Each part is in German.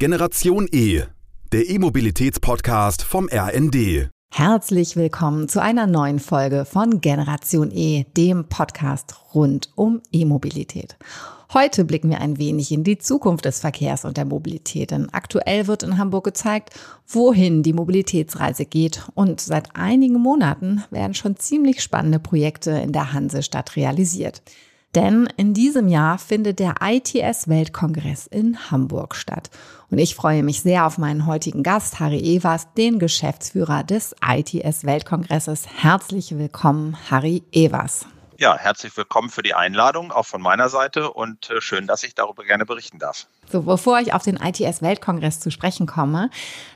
Generation E, der E-Mobilitäts-Podcast vom RND. Herzlich willkommen zu einer neuen Folge von Generation E, dem Podcast rund um E-Mobilität. Heute blicken wir ein wenig in die Zukunft des Verkehrs und der Mobilität, denn aktuell wird in Hamburg gezeigt, wohin die Mobilitätsreise geht und seit einigen Monaten werden schon ziemlich spannende Projekte in der Hansestadt realisiert. Denn in diesem Jahr findet der ITS-Weltkongress in Hamburg statt. Und ich freue mich sehr auf meinen heutigen Gast, Harry Evers, den Geschäftsführer des ITS-Weltkongresses. Herzlich willkommen, Harry Evers. Ja, herzlich willkommen für die Einladung, auch von meiner Seite und äh, schön, dass ich darüber gerne berichten darf. So, bevor ich auf den ITS-Weltkongress zu sprechen komme,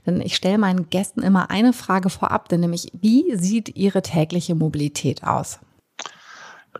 denn ich stelle meinen Gästen immer eine Frage vorab, denn nämlich, wie sieht Ihre tägliche Mobilität aus?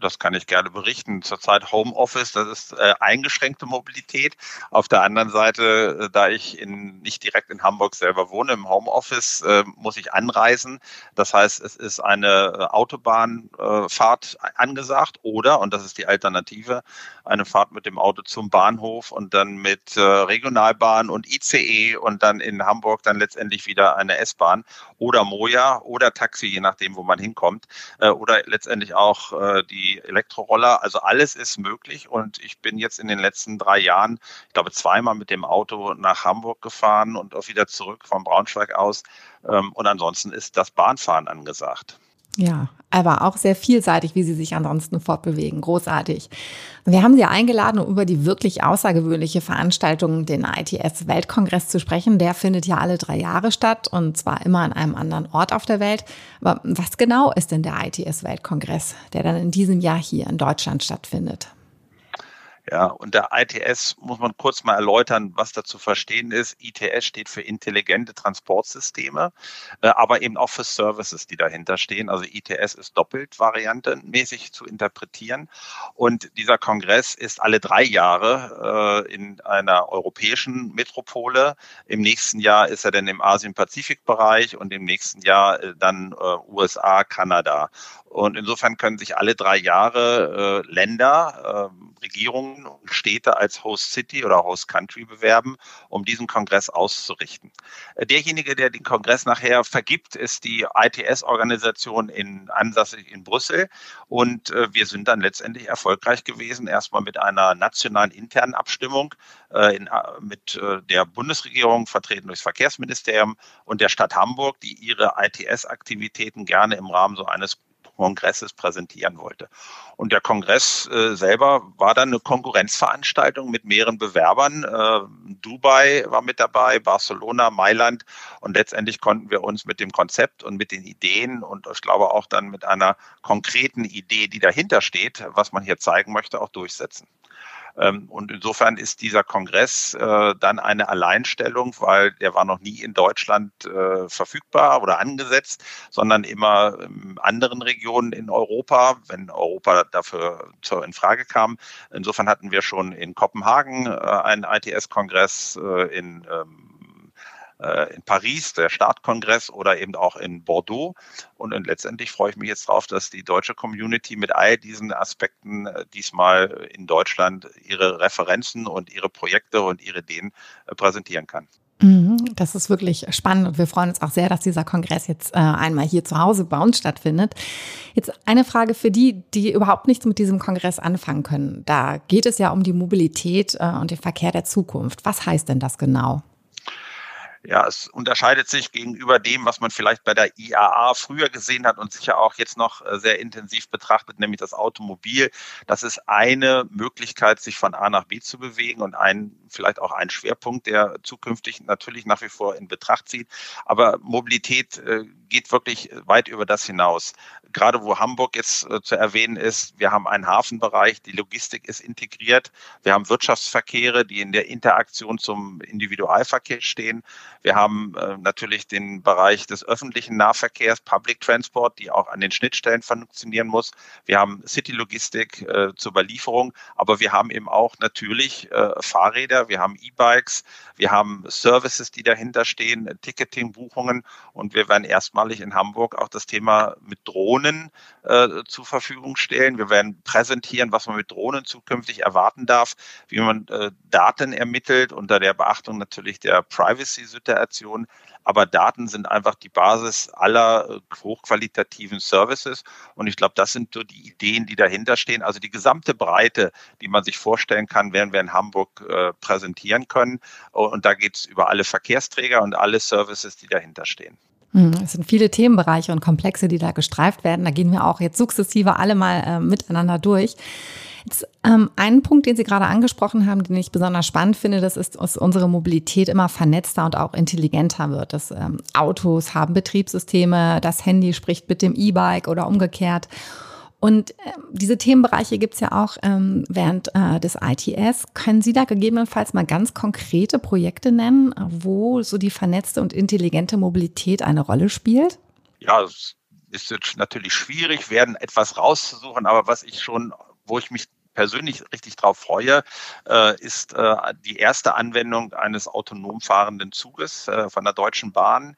Das kann ich gerne berichten. Zurzeit Homeoffice, das ist äh, eingeschränkte Mobilität. Auf der anderen Seite, äh, da ich in, nicht direkt in Hamburg selber wohne, im Homeoffice äh, muss ich anreisen. Das heißt, es ist eine äh, Autobahnfahrt äh, angesagt oder, und das ist die Alternative, eine Fahrt mit dem Auto zum Bahnhof und dann mit äh, Regionalbahn und ICE und dann in Hamburg dann letztendlich wieder eine S-Bahn oder Moja oder Taxi, je nachdem, wo man hinkommt, oder letztendlich auch die Elektroroller. Also alles ist möglich und ich bin jetzt in den letzten drei Jahren, ich glaube, zweimal mit dem Auto nach Hamburg gefahren und auch wieder zurück von Braunschweig aus. Ähm, und ansonsten ist das Bahnfahren angesagt. Ja, aber auch sehr vielseitig, wie Sie sich ansonsten fortbewegen. Großartig. Wir haben Sie eingeladen, um über die wirklich außergewöhnliche Veranstaltung, den ITS-Weltkongress zu sprechen. Der findet ja alle drei Jahre statt und zwar immer an einem anderen Ort auf der Welt. Aber was genau ist denn der ITS-Weltkongress, der dann in diesem Jahr hier in Deutschland stattfindet? Ja, und der ITS muss man kurz mal erläutern, was da zu verstehen ist. ITS steht für intelligente Transportsysteme, äh, aber eben auch für Services, die dahinter stehen. Also ITS ist doppelt variantenmäßig zu interpretieren. Und dieser Kongress ist alle drei Jahre äh, in einer europäischen Metropole. Im nächsten Jahr ist er dann im Asien-Pazifik-Bereich und im nächsten Jahr äh, dann USA, Kanada. Und insofern können sich alle drei Jahre Länder, äh, Und Städte als Host City oder Host Country bewerben, um diesen Kongress auszurichten. Äh, derjenige, der den Kongress nachher vergibt, ist die ITS-Organisation in ansässig in Brüssel. Und äh, wir sind dann letztendlich erfolgreich gewesen, erstmal mit einer nationalen internen Abstimmung äh, in, mit der Bundesregierung, vertreten durchs Verkehrsministerium und der Stadt Hamburg, die ihre ITS-Aktivitäten gerne im Rahmen so eines Kongresses präsentieren wollte. Und der Kongress äh, selber war dann eine Konkurrenzveranstaltung mit mehreren Bewerbern. Äh, Dubai war mit dabei, Barcelona, Mailand. Und letztendlich konnten wir uns mit dem Konzept und mit den Ideen und ich glaube auch dann mit einer konkreten Idee, die dahinter steht, was man hier zeigen möchte, auch durchsetzen. Ähm, und insofern ist dieser Kongress äh, dann eine Alleinstellung, weil der war noch nie in Deutschland äh, verfügbar oder angesetzt, sondern immer in anderen Regionen in Europa, wenn Europa dafür in Frage kam. Insofern hatten wir schon in Kopenhagen äh, einen ITS-Kongress, in ähm, äh, in Paris, der Startkongress oder eben auch in Bordeaux. Und letztendlich freue ich mich jetzt darauf, dass die deutsche Community mit all diesen Aspekten äh, diesmal in Deutschland ihre Referenzen und ihre Projekte und ihre Ideen äh, präsentieren kann. Mhm, das ist wirklich spannend und wir freuen uns auch sehr, dass dieser Kongress jetzt einmal hier zu Hause bei uns stattfindet. Jetzt eine Frage für die, die überhaupt nichts mit diesem Kongress anfangen können. Da geht es ja um die Mobilität und den Verkehr der Zukunft. Was heißt denn das genau? Ja, es unterscheidet sich gegenüber dem, was man vielleicht bei der IAA früher gesehen hat und sicher auch jetzt noch äh, sehr intensiv betrachtet, nämlich das Automobil. Das ist eine Möglichkeit, sich von A nach B zu bewegen und ein, vielleicht auch ein Schwerpunkt, der zukünftig natürlich nach wie vor in Betracht zieht. Aber Mobilität äh, geht wirklich weit über das hinaus. Gerade wo Hamburg jetzt äh, zu erwähnen ist, wir haben einen Hafenbereich, die Logistik ist integriert, wir haben Wirtschaftsverkehre, die in der Interaktion zum Individualverkehr stehen. Wir haben äh, natürlich den Bereich des öffentlichen Nahverkehrs, Public Transport, die auch an den Schnittstellen funktionieren muss. Wir haben City-Logistik äh, zur Belieferung, aber wir haben eben auch natürlich Fahrräder, wir haben E-Bikes, wir haben Services, die dahinter stehen, Ticketing, Buchungen und wir werden erstmal erstmalig in Hamburg auch das Thema mit Drohnen äh, zur Verfügung stellen. Wir werden präsentieren, was man mit Drohnen zukünftig erwarten darf, wie man äh, Daten ermittelt unter der Beachtung natürlich der Privacy-Situation. Aber Daten sind einfach die Basis aller äh, hochqualitativen Services. Und ich glaube, das sind so die Ideen, die dahinter stehen. Also die gesamte Breite, die man sich vorstellen kann, werden wir in Hamburg äh, präsentieren können. Und da geht es über alle Verkehrsträger und alle Services, die dahinter stehen. Hm, es sind viele Themenbereiche und Komplexe, die da gestreift werden. Da gehen wir auch jetzt sukzessive alle mal äh, miteinander durch. Jetzt, ähm, einen Punkt, den Sie gerade angesprochen haben, den ich besonders spannend finde, das ist, dass unsere Mobilität immer vernetzter und auch intelligenter wird. Das ähm, Autos haben Betriebssysteme, das Handy spricht mit dem E-Bike oder umgekehrt. Und äh, diese Themenbereiche gibt's ja auch ähm, während äh, des ITS. Können Sie da gegebenenfalls mal ganz konkrete Projekte nennen, wo so die vernetzte und intelligente Mobilität eine Rolle spielt? Ja, es ist jetzt natürlich schwierig, werden etwas rauszusuchen, aber was ich schon, wo ich mich persönlich richtig drauf freue, äh, ist äh, die erste Anwendung eines autonom fahrenden Zuges äh, von der Deutschen Bahn,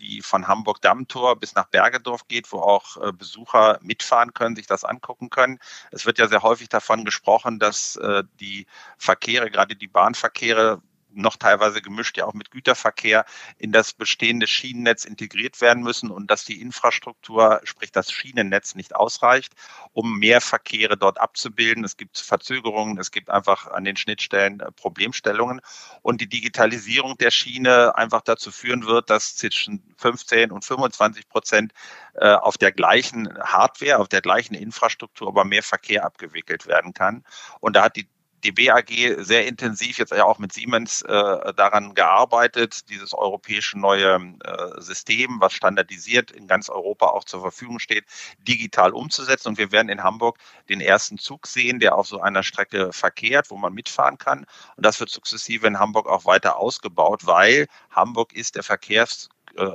die von Hamburg-Dammtor bis nach Bergedorf geht, wo auch Besucher mitfahren können, sich das angucken können. Es wird ja sehr häufig davon gesprochen, dass die Verkehre, gerade die Bahnverkehre, noch teilweise gemischt ja auch mit Güterverkehr in das bestehende Schienennetz integriert werden müssen und dass die Infrastruktur, sprich das Schienennetz nicht ausreicht, um mehr Verkehre dort abzubilden. Es gibt Verzögerungen, es gibt einfach an den Schnittstellen äh, Problemstellungen und die Digitalisierung der Schiene einfach dazu führen wird, dass zwischen 15 und 25 Prozent äh, auf der gleichen Hardware, auf der gleichen Infrastruktur aber mehr Verkehr abgewickelt werden kann. Und da hat die die BAG sehr intensiv jetzt ja auch mit Siemens äh, daran gearbeitet, dieses europäische neue äh, System, was standardisiert in ganz Europa auch zur Verfügung steht, digital umzusetzen. Und wir werden in Hamburg den ersten Zug sehen, der auf so einer Strecke verkehrt, wo man mitfahren kann. Und das wird sukzessive in Hamburg auch weiter ausgebaut, weil Hamburg ist der Verkehrs äh,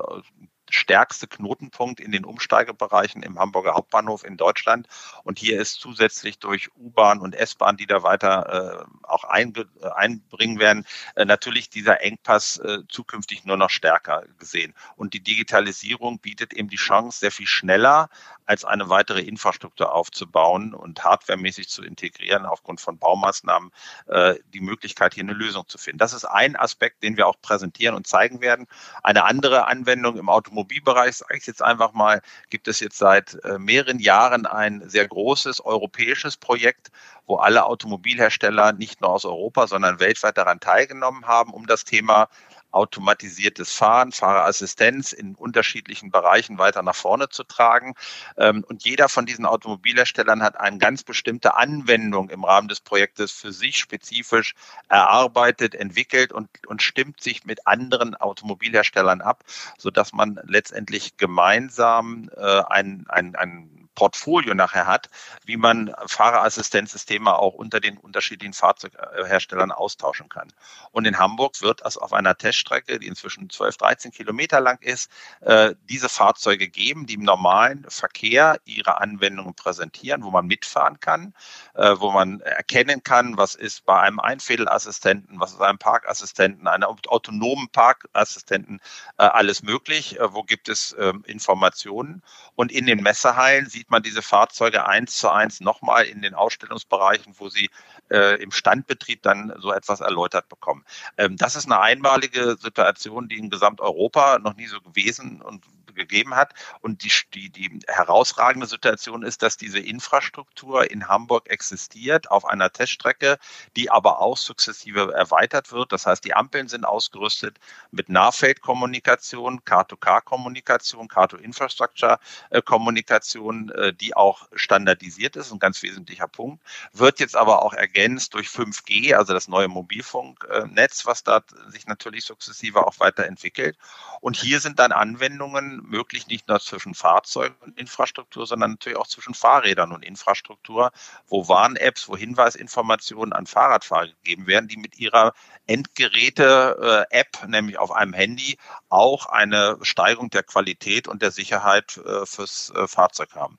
stärkste Knotenpunkt in den Umsteigebereichen im Hamburger Hauptbahnhof in Deutschland. Und hier ist zusätzlich durch U-Bahn und S-Bahn, die da weiter äh, auch äh, einbringen werden, äh, natürlich dieser Engpass äh, zukünftig nur noch stärker gesehen. Und die Digitalisierung bietet eben die Chance, sehr viel schneller als eine weitere Infrastruktur aufzubauen und hardwaremäßig zu integrieren, aufgrund von Baumaßnahmen äh, die Möglichkeit, hier eine Lösung zu finden. Das ist ein Aspekt, den wir auch präsentieren und zeigen werden. Eine andere Anwendung im Automobil Automobilbereich, sage ich jetzt einfach mal, gibt es jetzt seit äh, mehreren Jahren ein sehr großes europäisches Projekt, wo alle Automobilhersteller nicht nur aus Europa, sondern weltweit daran teilgenommen haben, um das Thema automatisiertes Fahren, Fahrerassistenz in unterschiedlichen Bereichen weiter nach vorne zu tragen. Ähm, und jeder von diesen Automobilherstellern hat eine ganz bestimmte Anwendung im Rahmen des Projektes für sich spezifisch erarbeitet, entwickelt und, und stimmt sich mit anderen Automobilherstellern ab, sodass man letztendlich gemeinsam äh, ein, ein, ein Portfolio nachher hat, wie man Fahrerassistenzsysteme auch unter den unterschiedlichen Fahrzeugherstellern austauschen kann. Und in Hamburg wird es auf einer Teststrecke, die inzwischen 12, 13 Kilometer lang ist, äh, diese Fahrzeuge geben, die im normalen Verkehr ihre Anwendungen präsentieren, wo man mitfahren kann, äh, wo man erkennen kann, was ist bei einem Einfädelassistenten, was ist einem Parkassistenten, einem autonomen Parkassistenten äh, alles möglich, wo gibt es ähm, Informationen. Und in den Messehallen sieht sieht man diese Fahrzeuge eins zu eins nochmal in den Ausstellungsbereichen, wo sie äh, im Standbetrieb dann so etwas erläutert bekommen. Ähm, das ist eine einmalige Situation, die in Gesamteuropa noch nie so gewesen und gegeben hat. Und die, die, die herausragende Situation ist, dass diese Infrastruktur in Hamburg existiert auf einer Teststrecke, die aber auch sukzessive erweitert wird. Das heißt, die Ampeln sind ausgerüstet mit Nahfeldkommunikation, Car-to-Car-Kommunikation, Car-to-Infrastructure-Kommunikation, äh, die auch standardisiert ist, ein ganz wesentlicher Punkt, wird jetzt aber auch ergänzt durch 5G, also das neue Mobilfunknetz, was da sich natürlich sukzessive auch weiterentwickelt. Und hier sind dann Anwendungen möglich, nicht nur zwischen Fahrzeug und Infrastruktur, sondern natürlich auch zwischen Fahrrädern und Infrastruktur, wo Warn-Apps, wo Hinweisinformationen an Fahrradfahrer gegeben werden, die mit ihrer Endgeräte-App, nämlich auf einem Handy, auch eine Steigerung der Qualität und der Sicherheit äh, fürs äh, Fahrzeug haben.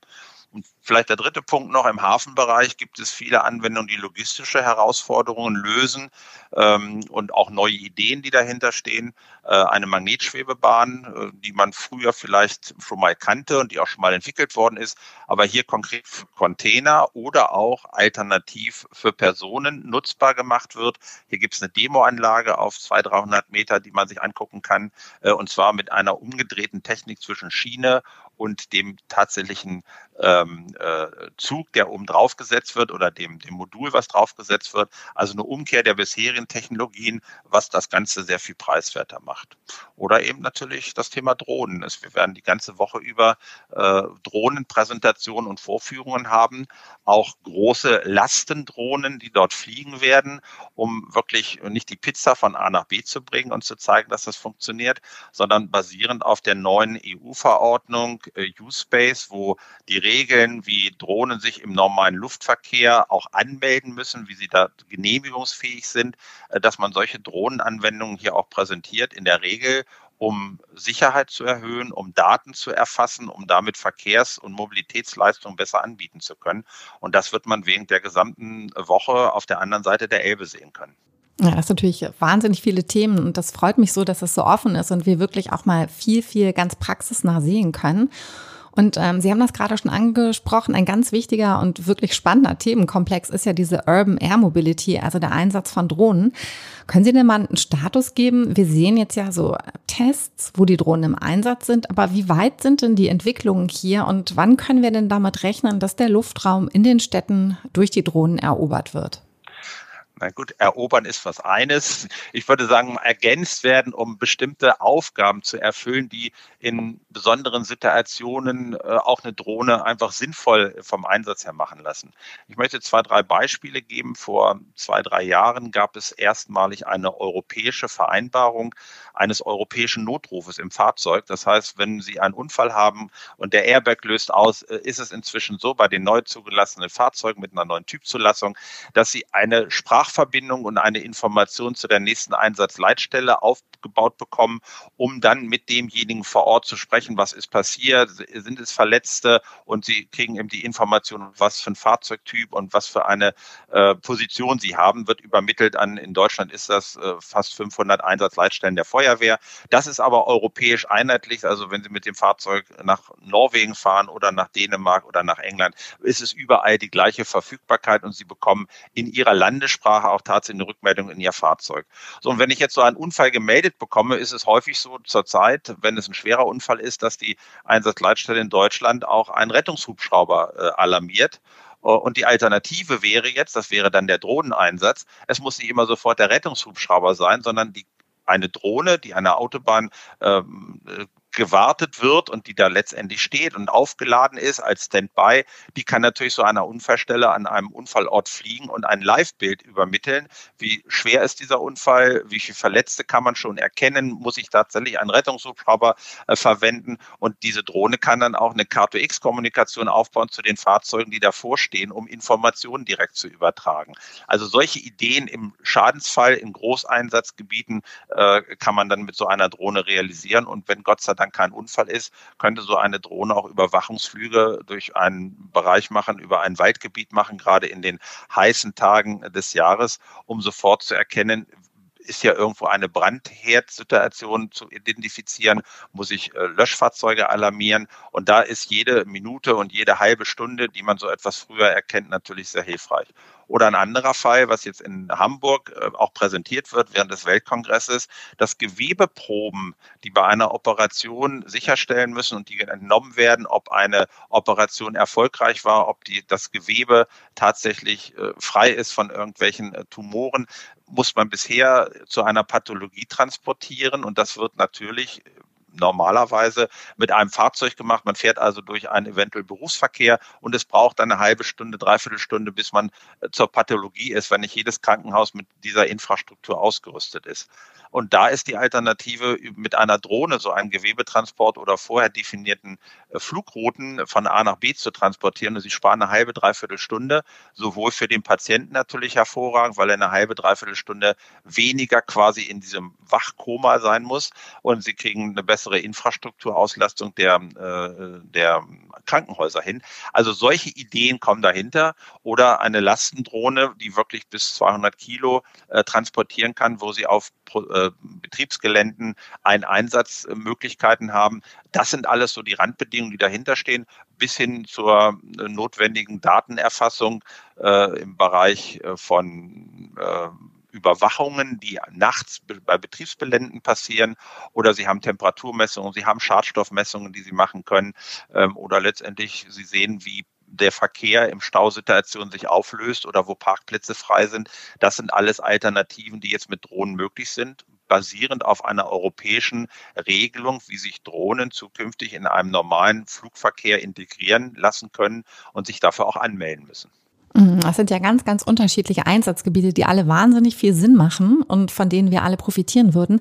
Und vielleicht der dritte Punkt noch, im Hafenbereich gibt es viele Anwendungen, die logistische Herausforderungen lösen ähm, und auch neue Ideen, die dahinter stehen. Äh, eine Magnetschwebebahn, äh, die man früher vielleicht schon mal kannte und die auch schon mal entwickelt worden ist, aber hier konkret für Container oder auch alternativ für Personen nutzbar gemacht wird. Hier gibt es eine Demoanlage auf 200, 300 Meter, die man sich angucken kann, äh, und zwar mit einer umgedrehten Technik zwischen Schiene und dem tatsächlichen ähm, äh, Zug, der oben drauf gesetzt wird oder dem, dem Modul, was draufgesetzt wird. Also eine Umkehr der bisherigen Technologien, was das Ganze sehr viel preiswerter macht. Oder eben natürlich das Thema Drohnen. Wir werden die ganze Woche über äh, Drohnenpräsentationen und Vorführungen haben, auch große Lastendrohnen, die dort fliegen werden, um wirklich nicht die Pizza von A nach B zu bringen und zu zeigen, dass das funktioniert, sondern basierend auf der neuen EU-Verordnung äh, U-Space, wo die Regeln, wie Drohnen sich im normalen Luftverkehr auch anmelden müssen, wie sie da genehmigungsfähig sind, äh, dass man solche Drohnenanwendungen hier auch präsentiert, in der Regel um Sicherheit zu erhöhen, um Daten zu erfassen, um damit Verkehrs- und Mobilitätsleistungen besser anbieten zu können. Und das wird man während der gesamten Woche auf der anderen Seite der Elbe sehen können. Ja, das ist natürlich wahnsinnig viele Themen und das freut mich so, dass es so offen ist und wir wirklich auch mal viel, viel ganz praxisnah sehen können. Und ähm, Sie haben das gerade schon angesprochen, ein ganz wichtiger und wirklich spannender Themenkomplex ist ja diese Urban Air Mobility, also der Einsatz von Drohnen. Können Sie denn mal einen Status geben? Wir sehen jetzt ja so Tests, wo die Drohnen im Einsatz sind, aber wie weit sind denn die Entwicklungen hier und wann können wir denn damit rechnen, dass der Luftraum in den Städten durch die Drohnen erobert wird? Na gut, erobern ist was eines. Ich würde sagen, ergänzt werden, um bestimmte Aufgaben zu erfüllen, die in besonderen Situationen äh, auch eine Drohne einfach sinnvoll vom Einsatz her machen lassen. Ich möchte zwei, drei Beispiele geben. Vor zwei, drei Jahren gab es erstmalig eine europäische Vereinbarung eines europäischen Notrufes im Fahrzeug. Das heißt, wenn Sie einen Unfall haben und der Airbag löst aus, äh, ist es inzwischen so bei den neu zugelassenen Fahrzeugen mit einer neuen Typzulassung, dass Sie eine Sprach Sprachverbindung und eine Information zu der nächsten Einsatzleitstelle aufgebaut bekommen, um dann mit demjenigen vor Ort zu sprechen, was ist passiert, sind es Verletzte und sie kriegen eben die Information, was für ein Fahrzeugtyp und was für eine äh, Position sie haben, wird übermittelt an, in Deutschland ist das äh, fast 500 Einsatzleitstellen der Feuerwehr. Das ist aber europäisch einheitlich, also wenn Sie mit dem Fahrzeug nach Norwegen fahren oder nach Dänemark oder nach England, ist es überall die gleiche Verfügbarkeit und Sie bekommen in Ihrer Landessprache Sprache auch tatsächlich eine Rückmeldung in ihr Fahrzeug. So, und wenn ich jetzt so einen Unfall gemeldet bekomme, ist es häufig so zurzeit, wenn es ein schwerer Unfall ist, dass die Einsatzleitstelle in Deutschland auch einen Rettungshubschrauber äh, alarmiert. Äh, und die Alternative wäre jetzt, das wäre dann der Drohneneinsatz, es muss nicht immer sofort der Rettungshubschrauber sein, sondern die eine Drohne, die eine Autobahn ähm, gewartet wird und die da letztendlich steht und aufgeladen ist als Standby, die kann natürlich so einer Unfallstelle an einem Unfallort fliegen und ein Live-Bild übermitteln. Wie schwer ist dieser Unfall? Wie viele Verletzte kann man schon erkennen? Muss ich tatsächlich einen Rettungshubschrauber äh, verwenden? Und diese Drohne kann dann auch eine K2X-Kommunikation aufbauen zu den Fahrzeugen, die davor stehen, um Informationen direkt zu übertragen. Also solche Ideen im Schadensfall in Großeinsatzgebieten äh, kann man dann mit so einer Drohne realisieren. Und wenn Gott sei Dank dann kein Unfall ist, könnte so eine Drohne auch Überwachungsflüge durch einen Bereich machen, über ein Waldgebiet machen, gerade in den heißen Tagen des Jahres, um sofort zu erkennen, ist ja irgendwo eine Brandherdsituation zu identifizieren, muss ich äh, Löschfahrzeuge alarmieren. Und da ist jede Minute und jede halbe Stunde, die man so etwas früher erkennt, natürlich sehr hilfreich. Oder ein anderer Fall, was jetzt in Hamburg äh, auch präsentiert wird während des Weltkongresses, dass Gewebeproben, die bei einer Operation sicherstellen müssen und die entnommen werden, ob eine Operation erfolgreich war, ob die, das Gewebe tatsächlich äh, frei ist von irgendwelchen äh, Tumoren, muss man bisher zu einer Pathologie transportieren. Und das wird natürlich normalerweise mit einem Fahrzeug gemacht. Man fährt also durch einen eventuell Berufsverkehr und es braucht eine halbe Stunde, dreiviertel Stunde, bis man äh, zur Pathologie ist, wenn nicht jedes Krankenhaus mit dieser Infrastruktur ausgerüstet ist. Und da ist die Alternative mit einer Drohne, so einem Gewebetransport oder vorher definierten äh, Flugrouten von A nach B zu transportieren. Und sie sparen eine halbe, dreiviertel Stunde, sowohl für den Patienten natürlich hervorragend, weil er eine halbe, dreiviertel Stunde weniger quasi in diesem Wachkoma sein muss. Und sie kriegen eine bessere Infrastrukturauslastung der, äh, der Krankenhäuser hin. Also solche Ideen kommen dahinter. Oder eine Lastendrohne, die wirklich bis 200 Kilo äh, transportieren kann, wo sie auf Betriebsgeländen ein Einsatzmöglichkeiten haben. Das sind alles so die Randbedingungen, die dahinter stehen, bis hin zur äh, notwendigen Datenerfassung äh, im Bereich äh, von äh, Überwachungen, die nachts bei Betriebsbeländen passieren, oder Sie haben Temperaturmessungen, Sie haben Schadstoffmessungen, die Sie machen können, ähm, oder letztendlich Sie sehen, wie der Verkehr im Stausituation sich auflöst oder wo Parkplätze frei sind. Das sind alles Alternativen, die jetzt mit Drohnen möglich sind, basierend auf einer europäischen Regelung, wie sich Drohnen zukünftig in einem normalen Flugverkehr integrieren lassen können und sich dafür auch anmelden müssen. Mhm, das sind ja ganz, ganz unterschiedliche Einsatzgebiete, die alle wahnsinnig viel Sinn machen und von denen wir alle profitieren würden.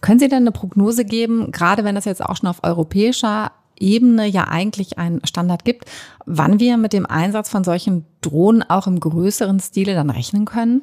Können Sie denn eine Prognose geben, gerade wenn das jetzt auch schon auf europäischer Ebene ja eigentlich einen Standard gibt, wann wir mit dem Einsatz von solchen Drohnen auch im größeren Stile dann rechnen können?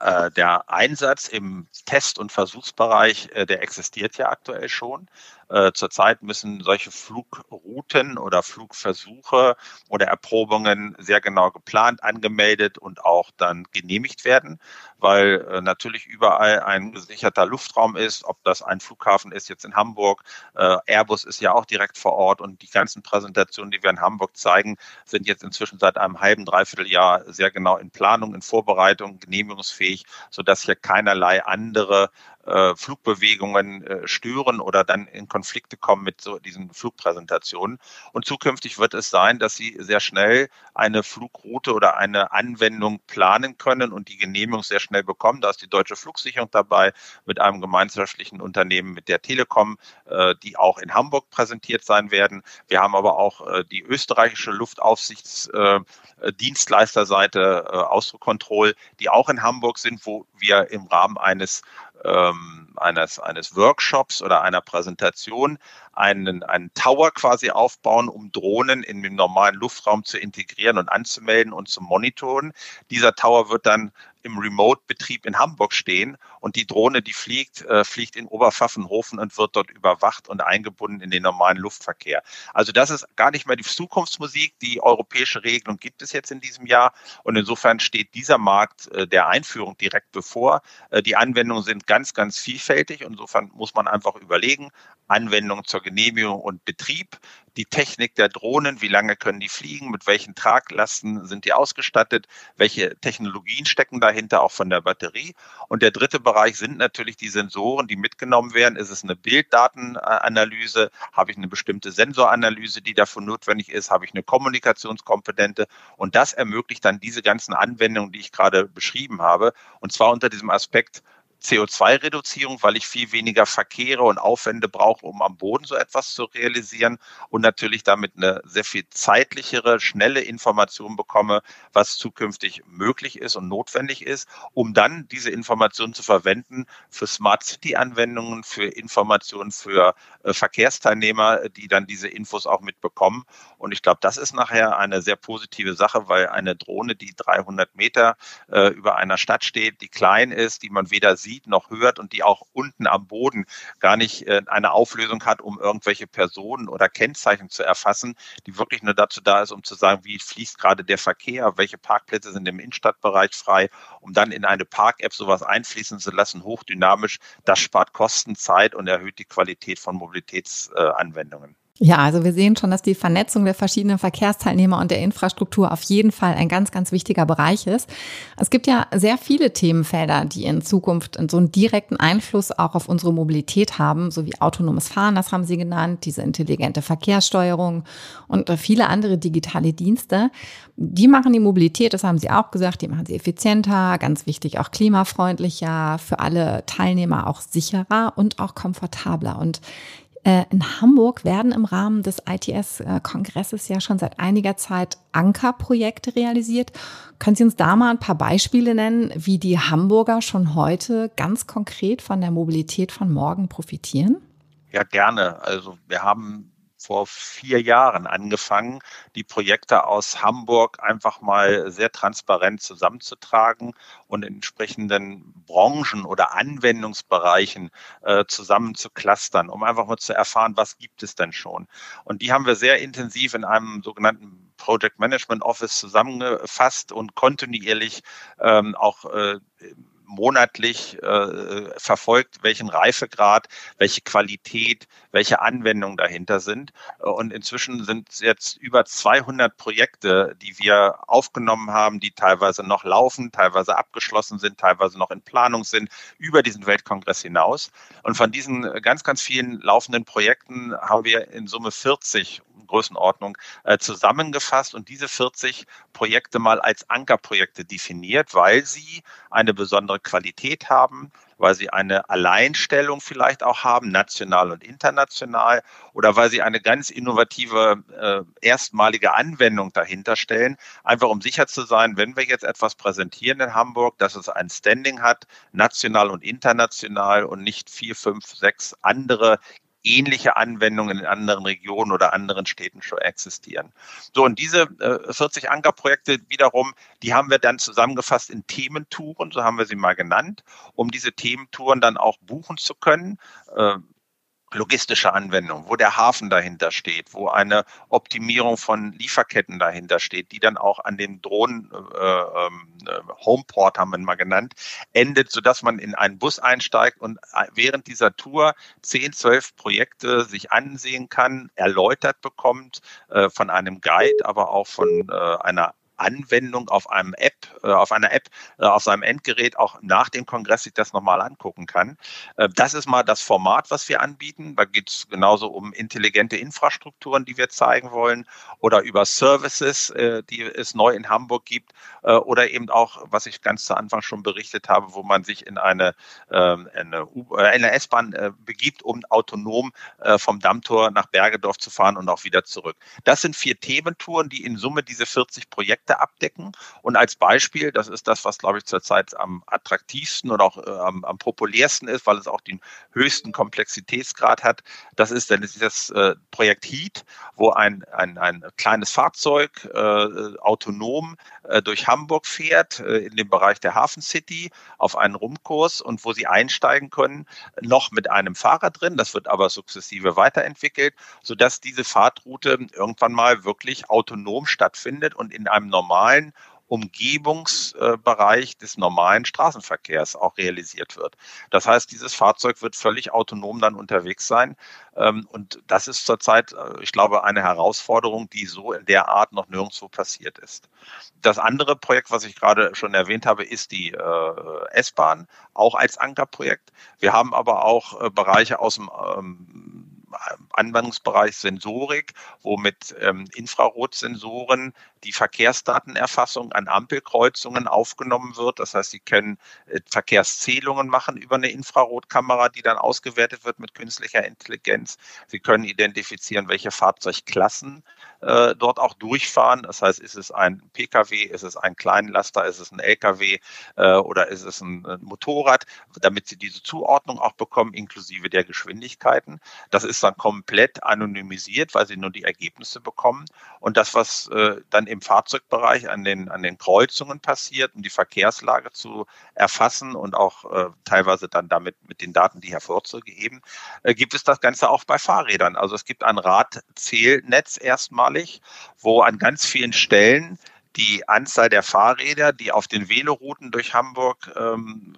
Äh, der Einsatz im Test- und Versuchsbereich, äh, der existiert ja aktuell schon. Äh, zurzeit müssen solche Flugrouten oder Flugversuche oder Erprobungen sehr genau geplant, angemeldet und auch dann genehmigt werden, weil äh, natürlich überall ein gesicherter Luftraum ist, ob das ein Flughafen ist jetzt in Hamburg. Äh, Airbus ist ja auch direkt vor Ort und die ganzen Präsentationen, die wir in Hamburg zeigen, sind jetzt inzwischen seit einem halben, dreiviertel Jahr sehr genau in Planung, in Vorbereitung, genehmigungsfähig, sodass hier keinerlei andere äh, Flugbewegungen äh, stören oder dann in Konflikte kommen mit so diesen Flugpräsentationen. Und zukünftig wird es sein, dass Sie sehr schnell eine Flugroute oder eine Anwendung planen können und die Genehmigung sehr schnell bekommen. Da ist die Deutsche Flugsicherung dabei mit einem gemeinschaftlichen Unternehmen mit der Telekom, äh, die auch in Hamburg präsentiert sein werden. Wir haben aber auch die österreichische Luftaufsichtsdienstleisterseite Ausdruckkontroll, die auch in Hamburg sind, wo wir im Rahmen eines ähm, eines, eines Workshops oder einer Präsentation einen, einen Tower quasi aufbauen, um Drohnen in den normalen Luftraum zu integrieren und anzumelden und zu monitoren. Dieser Tower wird dann im Remote-Betrieb in Hamburg stehen und die Drohne, die fliegt, äh, fliegt in Oberpfaffenhofen und wird dort überwacht und eingebunden in den normalen Luftverkehr. Also das ist gar nicht mehr die Zukunftsmusik. Die europäische Regelung gibt es jetzt in diesem Jahr und insofern steht dieser Markt äh, der Einführung direkt bevor. Äh, die Anwendungen sind ganz, ganz vielfältig. Insofern muss man einfach überlegen, Anwendungen zur Genehmigung und Betrieb, die Technik der Drohnen, wie lange können die fliegen, mit welchen Traglasten sind die ausgestattet, welche Technologien stecken dahinter, auch von der Batterie. Und der dritte Bereich sind natürlich die Sensoren, die mitgenommen werden. Ist es eine Bilddatenanalyse? Habe ich eine bestimmte Sensoranalyse, die dafür notwendig ist? Habe ich eine Kommunikationskomponente? Und das ermöglicht dann diese ganzen Anwendungen, die ich gerade beschrieben habe. Und zwar unter diesem Aspekt, CO2-Reduzierung, weil ich viel weniger Verkehre und Aufwände brauche, um am Boden so etwas zu realisieren und natürlich damit eine sehr viel zeitlichere, schnelle Information bekomme, was zukünftig möglich ist und notwendig ist, um dann diese Informationen zu verwenden für Smart City-Anwendungen, für Informationen für äh, Verkehrsteilnehmer, die dann diese Infos auch mitbekommen. Und ich glaube, das ist nachher eine sehr positive Sache, weil eine Drohne, die 300 Meter äh, über einer Stadt steht, die klein ist, die man weder sieht, sieht noch hört und die auch unten am Boden gar nicht äh, eine Auflösung hat, um irgendwelche Personen oder Kennzeichen zu erfassen, die wirklich nur dazu da ist, um zu sagen, wie fließt gerade der Verkehr, welche Parkplätze sind im Innenstadtbereich frei, um dann in eine Park-App sowas einfließen zu lassen, hochdynamisch. Das spart Kosten, Zeit und erhöht die Qualität von Mobilitätsanwendungen. Ja, also wir sehen schon, dass die Vernetzung der verschiedenen Verkehrsteilnehmer und der Infrastruktur auf jeden Fall ein ganz, ganz wichtiger Bereich ist. Es gibt ja sehr viele Themenfelder, die in Zukunft so einen direkten Einfluss auch auf unsere Mobilität haben, so wie autonomes Fahren, das haben Sie genannt, diese intelligente Verkehrssteuerung und viele andere digitale Dienste. Die machen die Mobilität, das haben Sie auch gesagt, die machen sie effizienter, ganz wichtig auch klimafreundlicher, für alle Teilnehmer auch sicherer und auch komfortabler. Und in Hamburg werden im Rahmen des ITS-Kongresses ja schon seit einiger Zeit Ankerprojekte realisiert. Können Sie uns da mal ein paar Beispiele nennen, wie die Hamburger schon heute ganz konkret von der Mobilität von morgen profitieren? Ja, gerne. Also wir haben vor vier Jahren angefangen, die Projekte aus Hamburg einfach mal sehr transparent zusammenzutragen und in entsprechenden Branchen oder Anwendungsbereichen äh, zusammen zu clustern, um einfach mal zu erfahren, was gibt es denn schon. Und die haben wir sehr intensiv in einem sogenannten Project Management Office zusammengefasst und kontinuierlich ähm, auch äh, monatlich äh, verfolgt, welchen Reifegrad, welche Qualität, welche Anwendungen dahinter sind. Und inzwischen sind es jetzt über 200 Projekte, die wir aufgenommen haben, die teilweise noch laufen, teilweise abgeschlossen sind, teilweise noch in Planung sind, über diesen Weltkongress hinaus. Und von diesen ganz, ganz vielen laufenden Projekten haben wir in Summe 40 Größenordnung äh, zusammengefasst und diese 40 Projekte mal als Ankerprojekte definiert, weil sie eine besondere Qualität haben, weil sie eine Alleinstellung vielleicht auch haben, national und international, oder weil sie eine ganz innovative, äh, erstmalige Anwendung dahinter stellen, einfach um sicher zu sein, wenn wir jetzt etwas präsentieren in Hamburg, dass es ein Standing hat, national und international und nicht vier, fünf, sechs andere ähnliche Anwendungen in anderen Regionen oder anderen Städten schon existieren. So, und diese äh, 40 Ankerprojekte wiederum, die haben wir dann zusammengefasst in Thementouren, so haben wir sie mal genannt, um diese Thementouren dann auch buchen zu können. Äh, logistische Anwendung, wo der Hafen dahinter steht, wo eine Optimierung von Lieferketten dahinter steht, die dann auch an den Drohnen äh, ähm, äh, Homeport haben wir mal genannt, endet, sodass man in einen Bus einsteigt und äh, während dieser Tour zehn, zwölf Projekte sich ansehen kann, erläutert bekommt äh, von einem Guide, aber auch von äh, einer Anwendung auf einem App, äh, auf einer App, äh, auf seinem Endgerät auch nach dem Kongress sich das nochmal angucken kann. Äh, das ist mal das Format, was wir anbieten. Da geht es genauso um intelligente Infrastrukturen, die wir zeigen wollen, oder über Services, die es neu in Hamburg gibt, oder eben auch, was ich ganz zu Anfang schon berichtet habe, wo man sich in eine, ähm, eine, eine S-Bahn begibt, um autonom vom Dammtor nach Bergedorf zu fahren und auch wieder zurück. Das sind vier Thementouren, die in Summe diese 40 Projekte Projekte abdecken. Und als Beispiel, das ist das, was, glaube ich, zurzeit am attraktivsten oder auch äh, am, am, populärsten ist, weil es auch den höchsten Komplexitätsgrad hat, das ist dann das äh, Projekt Heat, wo ein, ein, ein kleines Fahrzeug äh, autonom äh, durch Hamburg fährt, äh, in dem Bereich der Hafen City, auf einen Rumkurs und wo sie einsteigen können, noch mit einem Fahrer drin. Das wird aber sukzessive weiterentwickelt, sodass diese Fahrtroute irgendwann mal wirklich autonom stattfindet und in einem normalen Umgebungsbereich des normalen Straßenverkehrs auch realisiert wird. Das heißt, dieses Fahrzeug wird völlig autonom dann unterwegs sein. Ähm, und das ist zurzeit, äh, ich glaube, eine Herausforderung, die so in der Art noch nirgendwo passiert ist. Das andere Projekt, was ich gerade schon erwähnt habe, ist die äh, S-Bahn, auch als Ankerprojekt. Wir haben aber auch äh, Bereiche aus dem ähm, Anwendungsbereich Sensorik, wo mit ähm, Infrarotsensoren die Verkehrsdatenerfassung an Ampelkreuzungen aufgenommen wird. Das heißt, Sie können äh, Verkehrszählungen machen über eine Infrarotkamera, die dann ausgewertet wird mit künstlicher Intelligenz. Sie können identifizieren, welche Fahrzeugklassen äh, dort auch durchfahren. Das heißt, ist es ein Pkw, ist es ein Kleinlaster, ist es ein Lkw äh, oder ist es ein, ein Motorrad, damit Sie diese Zuordnung auch bekommen, inklusive der Geschwindigkeiten. Das ist dann komplett anonymisiert, weil Sie nur die Ergebnisse bekommen. Und das, was äh, dann im Fahrzeugbereich an den, an den Kreuzungen passiert, um die Verkehrslage zu erfassen und auch äh, teilweise dann damit mit den Daten, die hervorzugeben, äh, gibt es das Ganze auch bei Fahrrädern. Also es gibt ein Radzählnetz erstmalig, wo an ganz vielen Stellen die Anzahl der Fahrräder, die auf den Velorouten durch Hamburg ähm,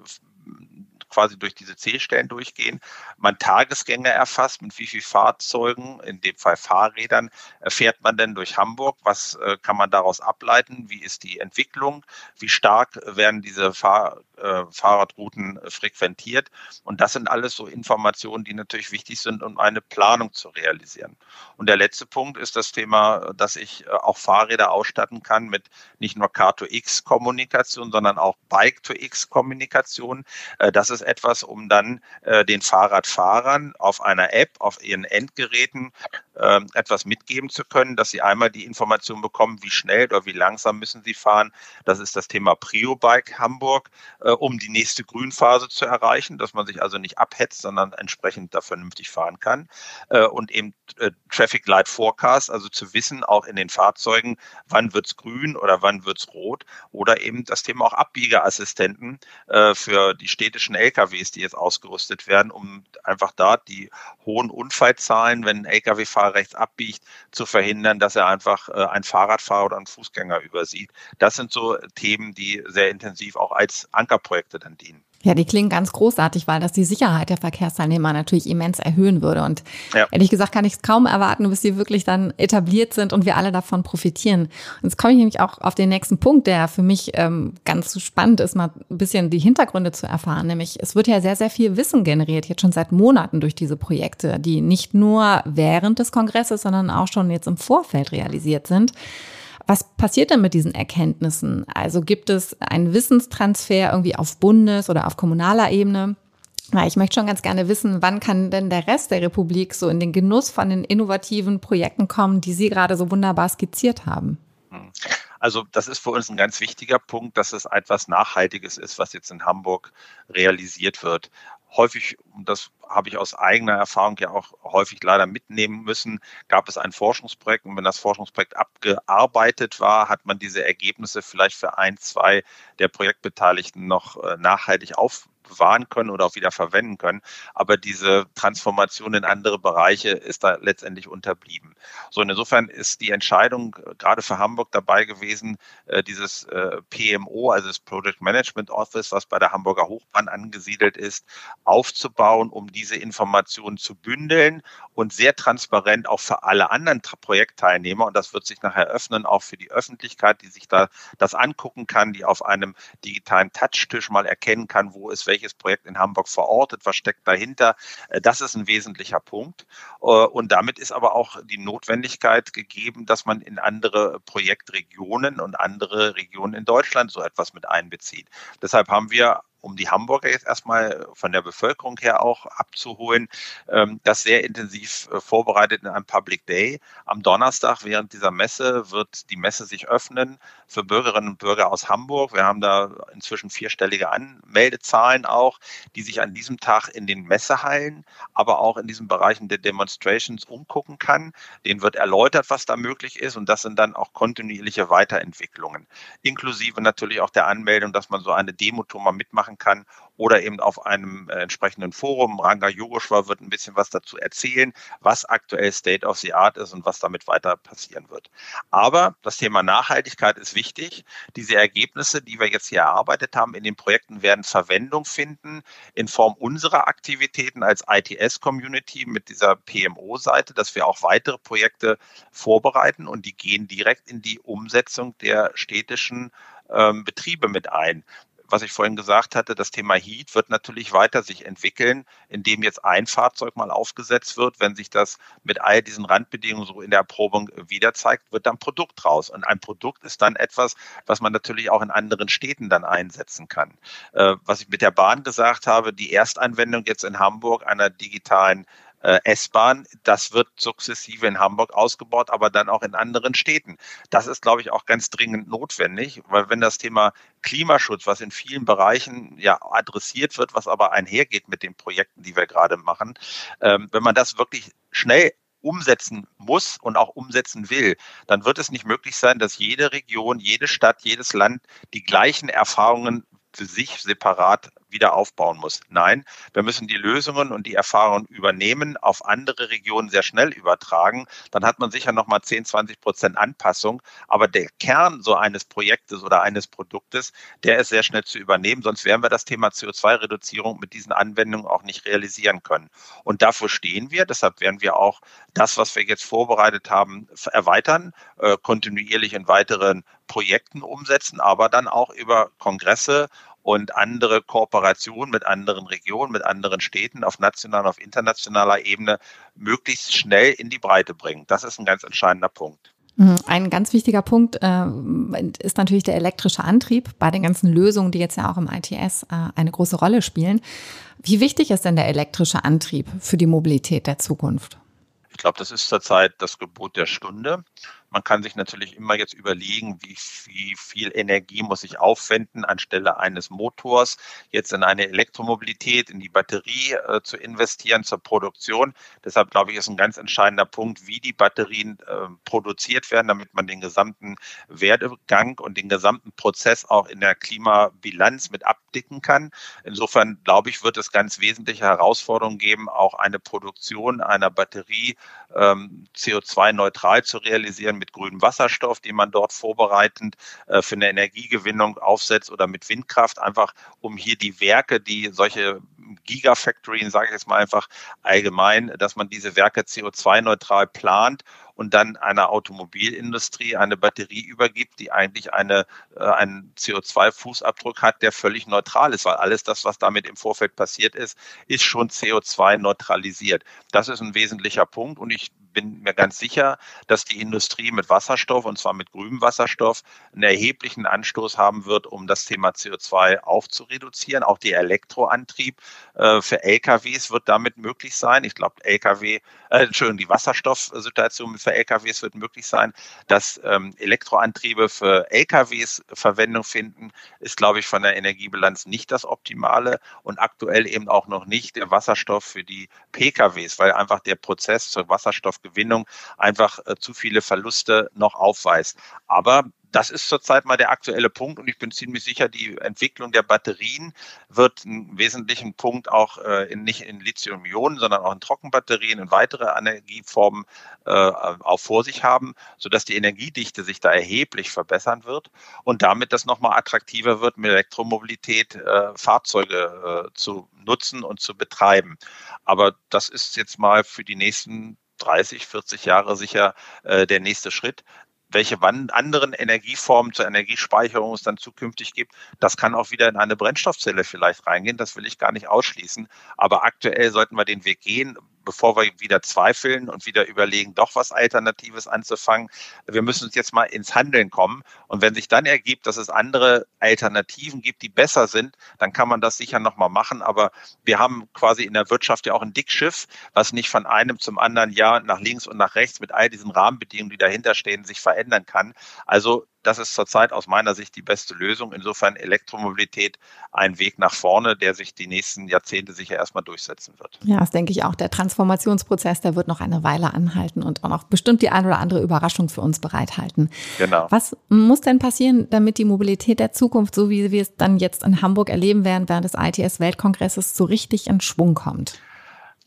quasi durch diese Zählstellen durchgehen, man Tagesgänge erfasst, mit wie vielen Fahrzeugen, in dem Fall Fahrrädern, fährt man denn durch Hamburg, was äh, kann man daraus ableiten, wie ist die Entwicklung, wie stark werden diese Fahr äh, Fahrradrouten äh, frequentiert. Und das sind alles so Informationen, die natürlich wichtig sind, um eine Planung zu realisieren. Und der letzte Punkt ist das Thema, dass ich äh, auch Fahrräder ausstatten kann mit nicht nur Car-to-X-Kommunikation, sondern auch Bike-to-X-Kommunikation. Äh, das ist etwas, um dann den Fahrradfahrern auf einer App, auf ihren Endgeräten etwas mitgeben zu können, dass sie einmal die Information bekommen, wie schnell oder wie langsam müssen sie fahren. Das ist das Thema Prio-Bike Hamburg, äh, um die nächste Grünphase zu erreichen, dass man sich also nicht abhetzt, sondern entsprechend da vernünftig fahren kann. Äh, und eben äh, Traffic Light Forecast, also zu wissen, auch in den Fahrzeugen, wann wird's grün oder wann wird's rot. Oder eben das Thema auch Abbiegeassistenten für die städtischen LKWs, die jetzt ausgerüstet werden, um einfach da die hohen Unfallzahlen, wenn ein Lkw-Fahrer rechts abbiegt, zu verhindern, dass er einfach äh, ein Fahrradfahrer oder einen Fußgänger übersieht. Das sind so Themen, die sehr intensiv auch als Ankerprojekte dann dienen. Ja, die klingen ganz großartig, weil das die Sicherheit der Verkehrsteilnehmer natürlich immens erhöhen würde. Und ja. ehrlich gesagt kann ich es kaum erwarten, bis sie wirklich dann etabliert sind und wir alle davon profitieren. Und jetzt komme ich nämlich auch auf den nächsten Punkt, der für mich ähm, ganz spannend ist, mal ein bisschen die Hintergründe zu erfahren. Nämlich, es wird ja sehr, sehr viel Wissen generiert, jetzt schon seit Monaten durch diese Projekte, die nicht nur während des Kongresses, sondern auch schon jetzt im Vorfeld realisiert sind. Was passiert denn mit diesen Erkenntnissen? Also gibt es einen Wissenstransfer irgendwie auf Bundes- oder auf kommunaler Ebene? Weil ich möchte schon ganz gerne wissen, wann kann denn der Rest der Republik so in den Genuss von den innovativen Projekten kommen, die Sie gerade so wunderbar skizziert haben? Also das ist für uns ein ganz wichtiger Punkt, dass es etwas Nachhaltiges ist, was jetzt in Hamburg realisiert wird häufig, und das habe ich aus eigener Erfahrung ja auch häufig leider mitnehmen müssen, gab es ein Forschungsprojekt. Und wenn das Forschungsprojekt abgearbeitet war, hat man diese Ergebnisse vielleicht für ein, zwei der Projektbeteiligten noch äh, nachhaltig auf bewahren können oder auch wieder verwenden können. Aber diese Transformation in andere Bereiche ist da letztendlich unterblieben. So, insofern ist die Entscheidung gerade für Hamburg dabei gewesen, äh, dieses äh, PMO, also das Project Management Office, was bei der Hamburger Hochbahn angesiedelt ist, aufzubauen, um diese Informationen zu bündeln und sehr transparent auch für alle anderen Projektteilnehmer. Und das wird sich nachher öffnen, auch für die Öffentlichkeit, die sich da das angucken kann, die auf einem digitalen Touchtisch mal erkennen kann, wo ist welche welches Projekt in Hamburg verortet, was steckt dahinter. Äh, das ist ein wesentlicher Punkt. Äh, und damit ist aber auch die Notwendigkeit gegeben, dass man in andere Projektregionen und andere Regionen in Deutschland so etwas mit einbezieht. Deshalb haben wir um die Hamburger jetzt erstmal von der Bevölkerung her auch abzuholen, ähm, das sehr intensiv äh, vorbereitet in einem Public Day. Am Donnerstag während dieser Messe wird die Messe sich öffnen für Bürgerinnen und Bürger aus Hamburg. Wir haben da inzwischen vierstellige Anmeldezahlen auch, die sich an diesem Tag in den Messehallen, aber auch in diesen Bereichen der Demonstrations umgucken kann. Denen wird erläutert, was da möglich ist und das sind dann auch kontinuierliche Weiterentwicklungen, inklusive natürlich auch der Anmeldung, dass man so eine Demo-Tour mal mitmachen machen kann oder eben auf einem äh, entsprechenden Forum. Ranga Yogeshwar wird ein bisschen was dazu erzählen, was aktuell State of the Art ist und was damit weiter passieren wird. Aber das Thema Nachhaltigkeit ist wichtig. Diese Ergebnisse, die wir jetzt hier erarbeitet haben in den Projekten, werden Verwendung finden in Form unserer Aktivitäten als ITS-Community mit dieser PMO-Seite, dass wir auch weitere Projekte vorbereiten und die gehen direkt in die Umsetzung der städtischen ähm, Betriebe mit ein was ich vorhin gesagt hatte, das Thema Heat wird natürlich weiter sich entwickeln, indem jetzt ein Fahrzeug mal aufgesetzt wird. Wenn sich das mit all diesen Randbedingungen so in der Erprobung wieder zeigt, wird dann Produkt raus. Und ein Produkt ist dann etwas, was man natürlich auch in anderen Städten dann einsetzen kann. Äh, was ich mit der Bahn gesagt habe, die Erstanwendung jetzt in Hamburg einer digitalen S-Bahn. Das wird sukzessive in Hamburg ausgebaut, aber dann auch in anderen Städten. Das ist, glaube ich, auch ganz dringend notwendig, weil wenn das Thema Klimaschutz, was in vielen Bereichen ja adressiert wird, was aber einhergeht mit den Projekten, die wir gerade machen, ähm, wenn man das wirklich schnell umsetzen muss und auch umsetzen will, dann wird es nicht möglich sein, dass jede Region, jede Stadt, jedes Land die gleichen Erfahrungen für sich separat wieder aufbauen muss. Nein, wir müssen die Lösungen und die Erfahrungen übernehmen, auf andere Regionen sehr schnell übertragen. Dann hat man sicher nochmal 10, 20 Prozent Anpassung. Aber der Kern so eines Projektes oder eines Produktes, der ist sehr schnell zu übernehmen. Sonst werden wir das Thema CO2-Reduzierung mit diesen Anwendungen auch nicht realisieren können. Und dafür stehen wir. Deshalb werden wir auch das, was wir jetzt vorbereitet haben, erweitern, äh, kontinuierlich in weiteren Projekten umsetzen, aber dann auch über Kongresse und andere Kooperationen mit anderen Regionen, mit anderen Städten auf nationaler, auf internationaler Ebene möglichst schnell in die Breite bringen. Das ist ein ganz entscheidender Punkt. Mhm. Ein ganz wichtiger Punkt äh, ist natürlich der elektrische Antrieb bei den ganzen Lösungen, die jetzt ja auch im ITS äh, eine große Rolle spielen. Wie wichtig ist denn der elektrische Antrieb für die Mobilität der Zukunft? Ich glaube, das ist zurzeit das Gebot der Stunde. Man kann sich natürlich immer jetzt überlegen, wie, viel Energie muss ich aufwenden, anstelle eines Motors jetzt in eine Elektromobilität, in die Batterie äh, zu investieren zur Produktion. Deshalb glaube ich, ist ein ganz entscheidender Punkt, wie die Batterien äh, produziert werden, damit man den gesamten Werdegang und den gesamten Prozess auch in der Klimabilanz mit abdicken kann. Insofern glaube ich, wird es ganz wesentliche Herausforderungen geben, auch eine Produktion einer Batterie ähm, CO2-neutral zu realisieren mit grünem Wasserstoff, den man dort vorbereitend äh, für eine Energiegewinnung aufsetzt oder mit Windkraft, einfach um hier die Werke, die solche Gigafactory, sage ich jetzt mal einfach allgemein, dass man diese Werke CO2-neutral plant und dann einer Automobilindustrie eine Batterie übergibt, die eigentlich eine, äh, einen CO2-Fußabdruck hat, der völlig neutral ist, weil alles das, was damit im Vorfeld passiert ist, ist schon CO2 neutralisiert. Das ist ein wesentlicher Punkt und ich bin mir ganz sicher, dass die Industrie mit Wasserstoff und zwar mit grünem Wasserstoff einen erheblichen Anstoß haben wird, um das Thema CO2 aufzureduzieren. Auch der Elektroantrieb äh, für LKWs wird damit möglich sein. Ich glaube, LKW, äh, Entschuldigung, die Wasserstoffsituation für LKWs wird möglich sein. Dass ähm, Elektroantriebe für LKWs Verwendung finden, ist, glaube ich, von der Energiebilanz nicht das Optimale und aktuell eben auch noch nicht der Wasserstoff für die PKWs, weil einfach der Prozess zur Wasserstoff Gewinnung einfach äh, zu viele Verluste noch aufweist. Aber das ist zurzeit mal der aktuelle Punkt und ich bin ziemlich sicher, die Entwicklung der Batterien wird einen wesentlichen Punkt auch äh, in, nicht in Lithium-Ionen, sondern auch in Trockenbatterien und weitere Energieformen äh, auch vor sich haben, sodass die Energiedichte sich da erheblich verbessern wird und damit das nochmal attraktiver wird, mit Elektromobilität äh, Fahrzeuge äh, zu nutzen und zu betreiben. Aber das ist jetzt mal für die nächsten 30, 40 Jahre sicher äh, der nächste Schritt. Welche anderen Energieformen zur Energiespeicherung es dann zukünftig gibt, das kann auch wieder in eine Brennstoffzelle vielleicht reingehen. Das will ich gar nicht ausschließen. Aber aktuell sollten wir den Weg gehen bevor wir wieder zweifeln und wieder überlegen, doch was Alternatives anzufangen. Wir müssen uns jetzt mal ins Handeln kommen. Und wenn sich dann ergibt, dass es andere Alternativen gibt, die besser sind, dann kann man das sicher nochmal machen. Aber wir haben quasi in der Wirtschaft ja auch ein Dickschiff, was nicht von einem zum anderen Jahr nach links und nach rechts mit all diesen Rahmenbedingungen, die dahinter stehen, sich verändern kann. Also das ist zurzeit aus meiner Sicht die beste Lösung. Insofern Elektromobilität ein Weg nach vorne, der sich die nächsten Jahrzehnte sicher erstmal durchsetzen wird. Ja, das denke ich auch. Der Transformationsprozess, der wird noch eine Weile anhalten und auch noch bestimmt die ein oder andere Überraschung für uns bereithalten. Genau. Was muss denn passieren, damit die Mobilität der Zukunft, so wie wir es dann jetzt in Hamburg erleben werden, während des ITS-Weltkongresses so richtig in Schwung kommt?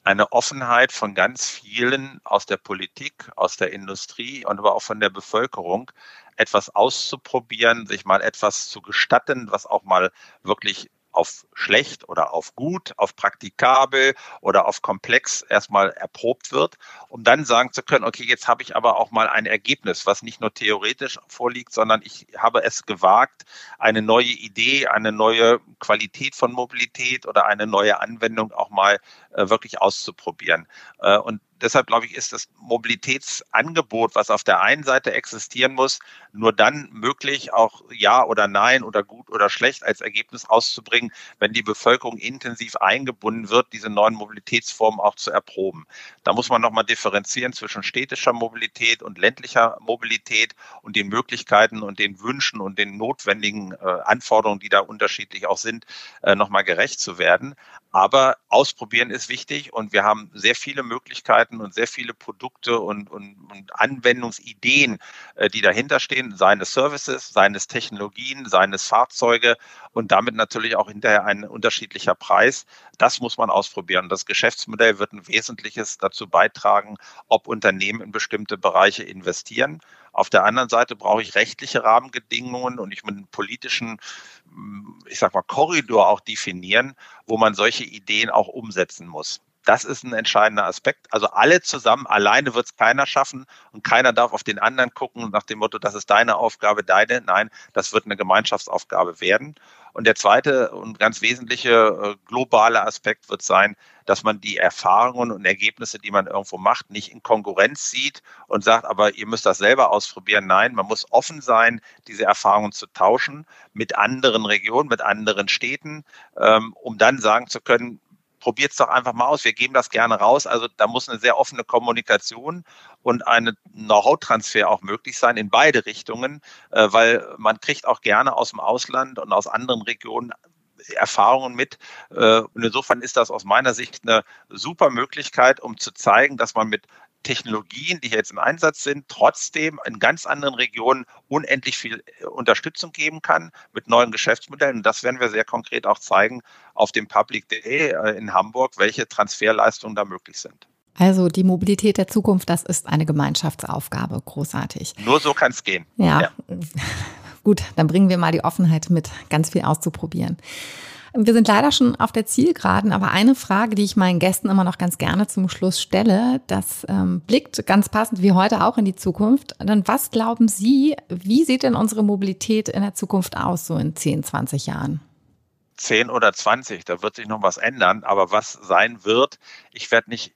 eine Offenheit von ganz vielen aus der Politik, aus der Industrie und aber auch von der Bevölkerung, etwas auszuprobieren, sich mal etwas zu gestatten, was auch mal wirklich auf schlecht oder auf gut, auf praktikabel oder auf komplex erstmal erprobt wird, um dann sagen zu können, okay, jetzt habe ich aber auch mal ein Ergebnis, was nicht nur theoretisch vorliegt, sondern ich habe es gewagt, eine neue Idee, eine neue Qualität von Mobilität oder eine neue Anwendung auch mal äh, wirklich auszuprobieren. Äh, und deshalb glaube ich, ist das Mobilitätsangebot, was auf der einen Seite existieren muss, nur dann möglich, auch Ja oder Nein oder gut oder schlecht als Ergebnis auszubringen, wenn die Bevölkerung intensiv eingebunden wird, diese neuen Mobilitätsformen auch zu erproben. Da muss man nochmal differenzieren zwischen städtischer Mobilität und ländlicher Mobilität und den Möglichkeiten und den Wünschen und den notwendigen äh, Anforderungen, die da unterschiedlich auch sind, äh, nochmal gerecht zu werden. Aber ausprobieren ist wichtig und wir haben sehr viele Möglichkeiten und sehr viele Produkte und, und, und Anwendungsideen, äh, die dahinter stehen, seine Services, seines Technologien, seines Fahrzeuge und damit natürlich auch hinterher ein unterschiedlicher Preis. Das muss man ausprobieren. Das Geschäftsmodell wird ein wesentliches dazu beitragen, ob Unternehmen in bestimmte Bereiche investieren. Auf der anderen Seite brauche ich rechtliche Rahmenbedingungen und ich einen politischen, ich sag mal, Korridor auch definieren, wo man solche Ideen auch umsetzen muss. Das ist ein entscheidender Aspekt. Also alle zusammen, alleine wird es keiner schaffen und keiner darf auf den anderen gucken nach dem Motto, das ist deine Aufgabe, deine. Nein, das wird eine Gemeinschaftsaufgabe werden. Und der zweite und ganz wesentliche äh, globale Aspekt wird sein, dass man die Erfahrungen und Ergebnisse, die man irgendwo macht, nicht in Konkurrenz sieht und sagt, aber ihr müsst das selber ausprobieren. Nein, man muss offen sein, diese Erfahrungen zu tauschen mit anderen Regionen, mit anderen Städten, ähm, um dann sagen zu können, probiert es doch einfach mal aus. Wir geben das gerne raus. Also da muss eine sehr offene Kommunikation und ein Know-how-Transfer auch möglich sein in beide Richtungen, äh, weil man kriegt auch gerne aus dem Ausland und aus anderen Regionen Erfahrungen mit. Äh, und insofern ist das aus meiner Sicht eine super Möglichkeit, um zu zeigen, dass man mit Technologien, die jetzt im Einsatz sind, trotzdem in ganz anderen Regionen unendlich viel äh, Unterstützung geben kann mit neuen Geschäftsmodellen. Und das werden wir sehr konkret auch zeigen auf dem Public Day äh, in Hamburg, welche Transferleistungen da möglich sind. Also die Mobilität der Zukunft, das ist eine Gemeinschaftsaufgabe. Großartig. Nur so kann es gehen. Ja. ja. Gut, dann bringen wir mal die Offenheit mit, ganz viel auszuprobieren. Wir sind leider schon auf der Zielgeraden, aber eine Frage, die ich meinen Gästen immer noch ganz gerne zum Schluss stelle, das ähm, blickt ganz passend wie heute auch in die Zukunft. Dann was glauben Sie, wie sieht denn unsere Mobilität in der Zukunft aus, so in 10, 20 Jahren? 10 oder 20, da wird sich noch was ändern, aber was sein wird, ich werde nicht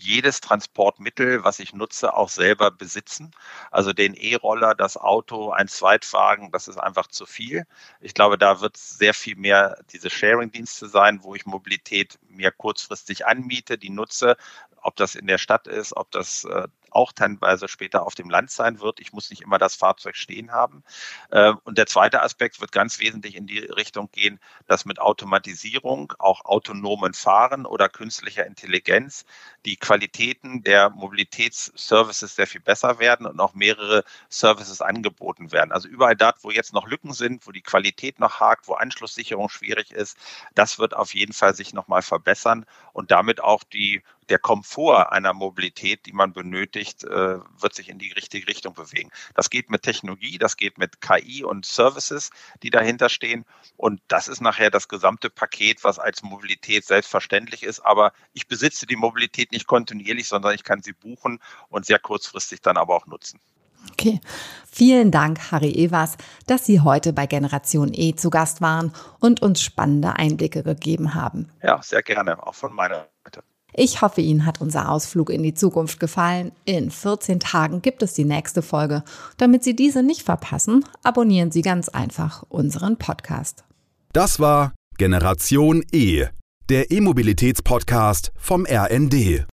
jedes Transportmittel, was ich nutze, auch selber besitzen. Also den E-Roller, das Auto, ein Zweitwagen, das ist einfach zu viel. Ich glaube, da wird sehr viel mehr diese Sharing-Dienste sein, wo ich Mobilität mir kurzfristig anmiete, die nutze, ob das in der Stadt ist, ob das äh, auch teilweise später auf dem Land sein wird. Ich muss nicht immer das Fahrzeug stehen haben. Ähm, und der zweite Aspekt wird ganz wesentlich in die Richtung gehen, dass mit Automatisierung, auch autonomen Fahren oder künstlicher Intelligenz die Qualitäten der Mobilitätsservices sehr viel besser werden und auch mehrere Services angeboten werden. Also überall dort, wo jetzt noch Lücken sind, wo die Qualität noch hakt, wo Anschlusssicherung schwierig ist, das wird auf jeden Fall sich nochmal verbessern und damit auch die der Komfort einer Mobilität, die man benötigt, äh, wird sich in die richtige Richtung bewegen. Das geht mit Technologie, das geht mit KI und Services, die dahinter stehen. Und das ist nachher das gesamte Paket, was als Mobilität selbstverständlich ist. Aber ich besitze die Mobilität nicht kontinuierlich, sondern ich kann sie buchen und sehr kurzfristig dann aber auch nutzen. Okay. Vielen Dank, Harry Evers, dass Sie heute bei Generation E zu Gast waren und uns spannende Einblicke gegeben haben. Ja, sehr gerne, auch von meiner Seite. Ich hoffe, Ihnen hat unser Ausflug in die Zukunft gefallen. In 14 Tagen gibt es die nächste Folge. Damit Sie diese nicht verpassen, abonnieren Sie ganz einfach unseren Podcast. Das war Generation E, der E-Mobilitäts-Podcast vom RND.